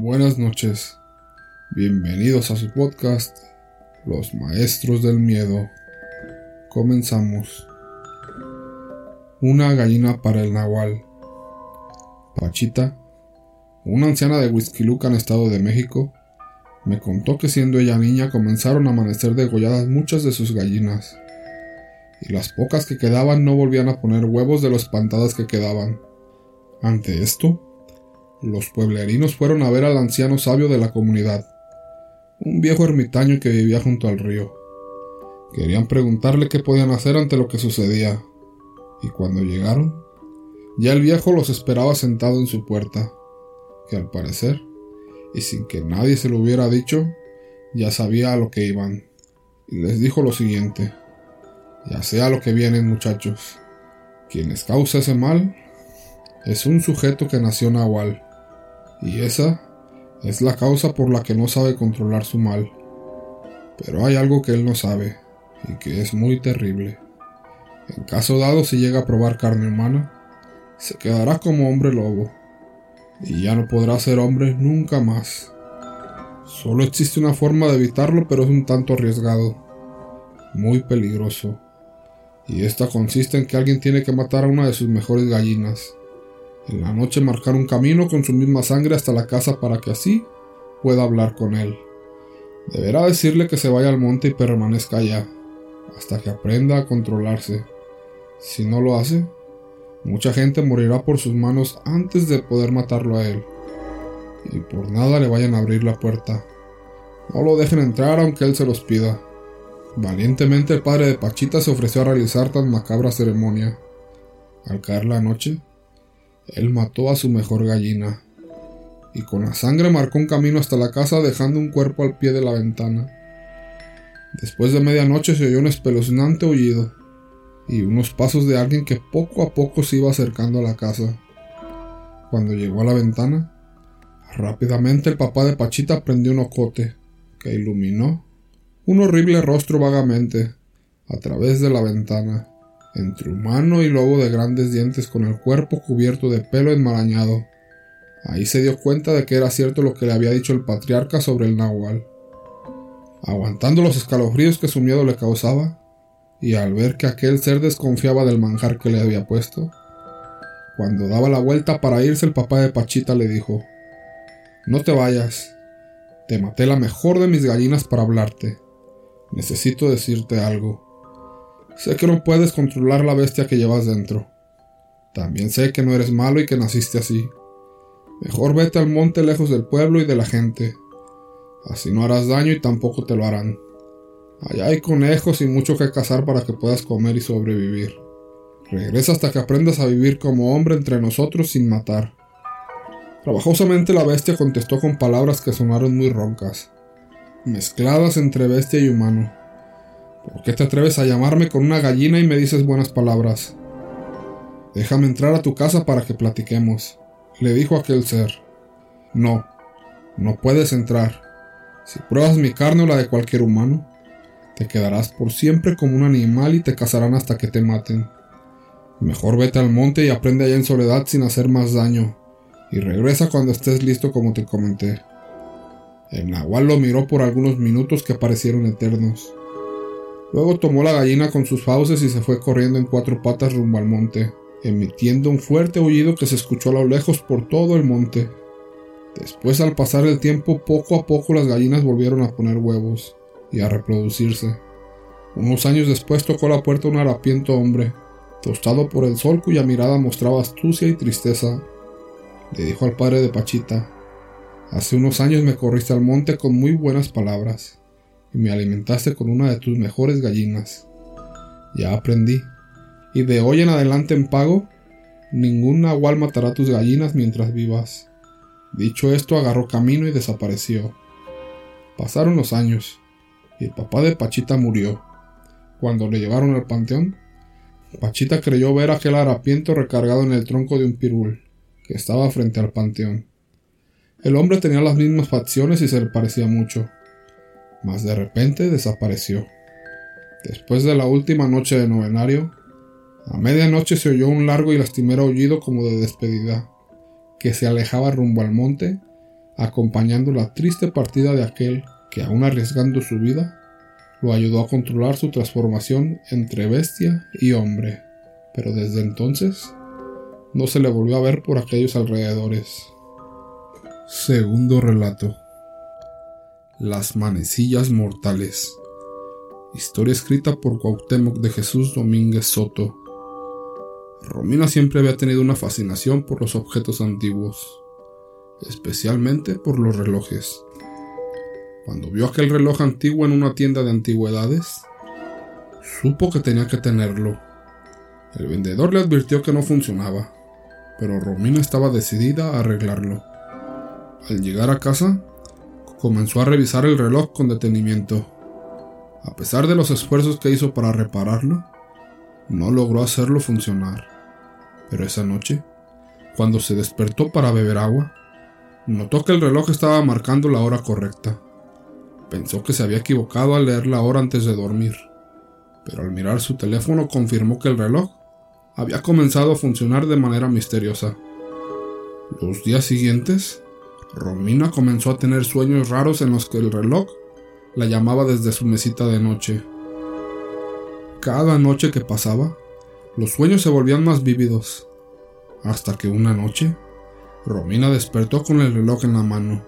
Buenas noches. Bienvenidos a su podcast, Los Maestros del Miedo. Comenzamos. Una gallina para el Nahual. Pachita, una anciana de Huizquilucan, Estado de México, me contó que siendo ella niña comenzaron a amanecer degolladas muchas de sus gallinas, y las pocas que quedaban no volvían a poner huevos de los espantadas que quedaban. Ante esto, los pueblerinos fueron a ver al anciano sabio de la comunidad, un viejo ermitaño que vivía junto al río. Querían preguntarle qué podían hacer ante lo que sucedía, y cuando llegaron, ya el viejo los esperaba sentado en su puerta, que al parecer, y sin que nadie se lo hubiera dicho, ya sabía a lo que iban, y les dijo lo siguiente, ya sea lo que vienen muchachos, quienes causa ese mal es un sujeto que nació nahual, y esa es la causa por la que no sabe controlar su mal. Pero hay algo que él no sabe, y que es muy terrible. En caso dado si llega a probar carne humana, se quedará como hombre lobo, y ya no podrá ser hombre nunca más. Solo existe una forma de evitarlo, pero es un tanto arriesgado, muy peligroso, y esta consiste en que alguien tiene que matar a una de sus mejores gallinas, en la noche marcar un camino con su misma sangre hasta la casa para que así pueda hablar con él. Deberá decirle que se vaya al monte y permanezca allá, hasta que aprenda a controlarse. Si no lo hace, mucha gente morirá por sus manos antes de poder matarlo a él. Y por nada le vayan a abrir la puerta. No lo dejen entrar aunque él se los pida. Valientemente el padre de Pachita se ofreció a realizar tan macabra ceremonia. Al caer la noche, él mató a su mejor gallina, y con la sangre marcó un camino hasta la casa dejando un cuerpo al pie de la ventana. Después de medianoche se oyó un espeluznante aullido y unos pasos de alguien que poco a poco se iba acercando a la casa. Cuando llegó a la ventana, rápidamente el papá de Pachita prendió un ocote que iluminó un horrible rostro vagamente a través de la ventana entre humano y lobo de grandes dientes con el cuerpo cubierto de pelo enmarañado. Ahí se dio cuenta de que era cierto lo que le había dicho el patriarca sobre el nahual. Aguantando los escalofríos que su miedo le causaba, y al ver que aquel ser desconfiaba del manjar que le había puesto, cuando daba la vuelta para irse el papá de Pachita le dijo, No te vayas, te maté la mejor de mis gallinas para hablarte. Necesito decirte algo. Sé que no puedes controlar la bestia que llevas dentro. También sé que no eres malo y que naciste así. Mejor vete al monte lejos del pueblo y de la gente. Así no harás daño y tampoco te lo harán. Allá hay conejos y mucho que cazar para que puedas comer y sobrevivir. Regresa hasta que aprendas a vivir como hombre entre nosotros sin matar. Trabajosamente la bestia contestó con palabras que sonaron muy roncas, mezcladas entre bestia y humano. ¿Por qué te atreves a llamarme con una gallina y me dices buenas palabras? Déjame entrar a tu casa para que platiquemos, le dijo aquel ser. No, no puedes entrar. Si pruebas mi carne o la de cualquier humano, te quedarás por siempre como un animal y te cazarán hasta que te maten. Mejor vete al monte y aprende allá en soledad sin hacer más daño, y regresa cuando estés listo como te comenté. El nahual lo miró por algunos minutos que parecieron eternos. Luego tomó la gallina con sus fauces y se fue corriendo en cuatro patas rumbo al monte, emitiendo un fuerte aullido que se escuchó a lo lejos por todo el monte. Después, al pasar el tiempo, poco a poco las gallinas volvieron a poner huevos y a reproducirse. Unos años después tocó la puerta un harapiento hombre, tostado por el sol cuya mirada mostraba astucia y tristeza. Le dijo al padre de Pachita, Hace unos años me corriste al monte con muy buenas palabras me alimentaste con una de tus mejores gallinas. Ya aprendí, y de hoy en adelante en pago, ningún nahual matará tus gallinas mientras vivas. Dicho esto, agarró camino y desapareció. Pasaron los años, y el papá de Pachita murió. Cuando le llevaron al panteón, Pachita creyó ver aquel harapiento recargado en el tronco de un pirul, que estaba frente al panteón. El hombre tenía las mismas facciones y se le parecía mucho mas de repente desapareció. Después de la última noche de novenario, a medianoche se oyó un largo y lastimero aullido como de despedida, que se alejaba rumbo al monte, acompañando la triste partida de aquel que, aun arriesgando su vida, lo ayudó a controlar su transformación entre bestia y hombre. Pero desde entonces no se le volvió a ver por aquellos alrededores. Segundo relato. Las manecillas mortales. Historia escrita por Cuauhtémoc de Jesús Domínguez Soto. Romina siempre había tenido una fascinación por los objetos antiguos, especialmente por los relojes. Cuando vio aquel reloj antiguo en una tienda de antigüedades, supo que tenía que tenerlo. El vendedor le advirtió que no funcionaba, pero Romina estaba decidida a arreglarlo. Al llegar a casa, comenzó a revisar el reloj con detenimiento. A pesar de los esfuerzos que hizo para repararlo, no logró hacerlo funcionar. Pero esa noche, cuando se despertó para beber agua, notó que el reloj estaba marcando la hora correcta. Pensó que se había equivocado al leer la hora antes de dormir, pero al mirar su teléfono confirmó que el reloj había comenzado a funcionar de manera misteriosa. Los días siguientes, Romina comenzó a tener sueños raros en los que el reloj la llamaba desde su mesita de noche. Cada noche que pasaba, los sueños se volvían más vívidos, hasta que una noche, Romina despertó con el reloj en la mano.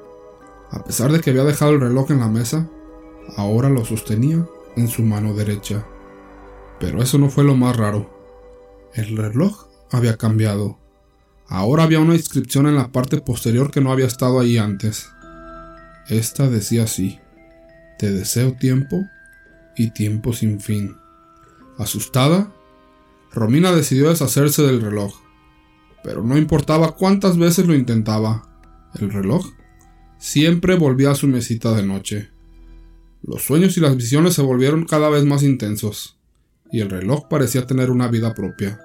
A pesar de que había dejado el reloj en la mesa, ahora lo sostenía en su mano derecha. Pero eso no fue lo más raro. El reloj había cambiado. Ahora había una inscripción en la parte posterior que no había estado ahí antes. Esta decía así, Te deseo tiempo y tiempo sin fin. Asustada, Romina decidió deshacerse del reloj, pero no importaba cuántas veces lo intentaba, el reloj siempre volvía a su mesita de noche. Los sueños y las visiones se volvieron cada vez más intensos, y el reloj parecía tener una vida propia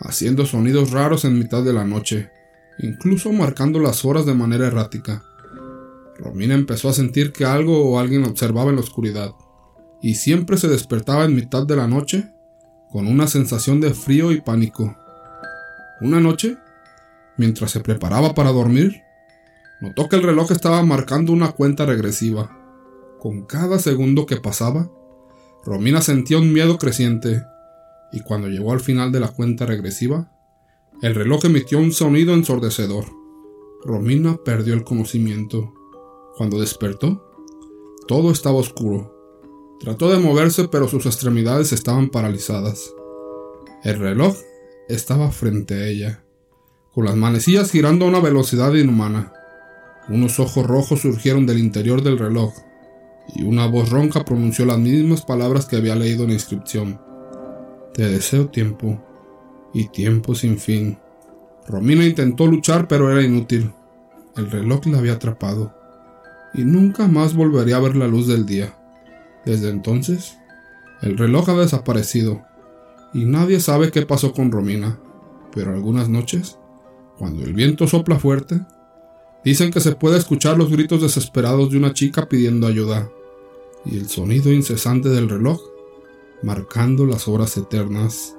haciendo sonidos raros en mitad de la noche, incluso marcando las horas de manera errática. Romina empezó a sentir que algo o alguien observaba en la oscuridad, y siempre se despertaba en mitad de la noche con una sensación de frío y pánico. Una noche, mientras se preparaba para dormir, notó que el reloj estaba marcando una cuenta regresiva. Con cada segundo que pasaba, Romina sentía un miedo creciente y cuando llegó al final de la cuenta regresiva, el reloj emitió un sonido ensordecedor. Romina perdió el conocimiento. Cuando despertó, todo estaba oscuro. Trató de moverse, pero sus extremidades estaban paralizadas. El reloj estaba frente a ella, con las manecillas girando a una velocidad inhumana. Unos ojos rojos surgieron del interior del reloj, y una voz ronca pronunció las mismas palabras que había leído en la inscripción. Te deseo tiempo y tiempo sin fin. Romina intentó luchar pero era inútil. El reloj la había atrapado y nunca más volvería a ver la luz del día. Desde entonces, el reloj ha desaparecido y nadie sabe qué pasó con Romina, pero algunas noches, cuando el viento sopla fuerte, dicen que se puede escuchar los gritos desesperados de una chica pidiendo ayuda y el sonido incesante del reloj marcando las horas eternas